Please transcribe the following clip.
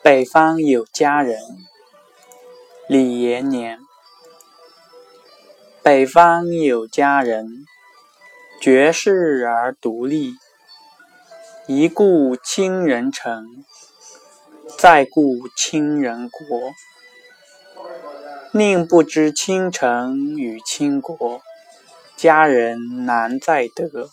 北方有佳人李延年北方有佳人绝世而独立一顾倾人城再顾倾人国宁不知倾城与倾国佳人难再得。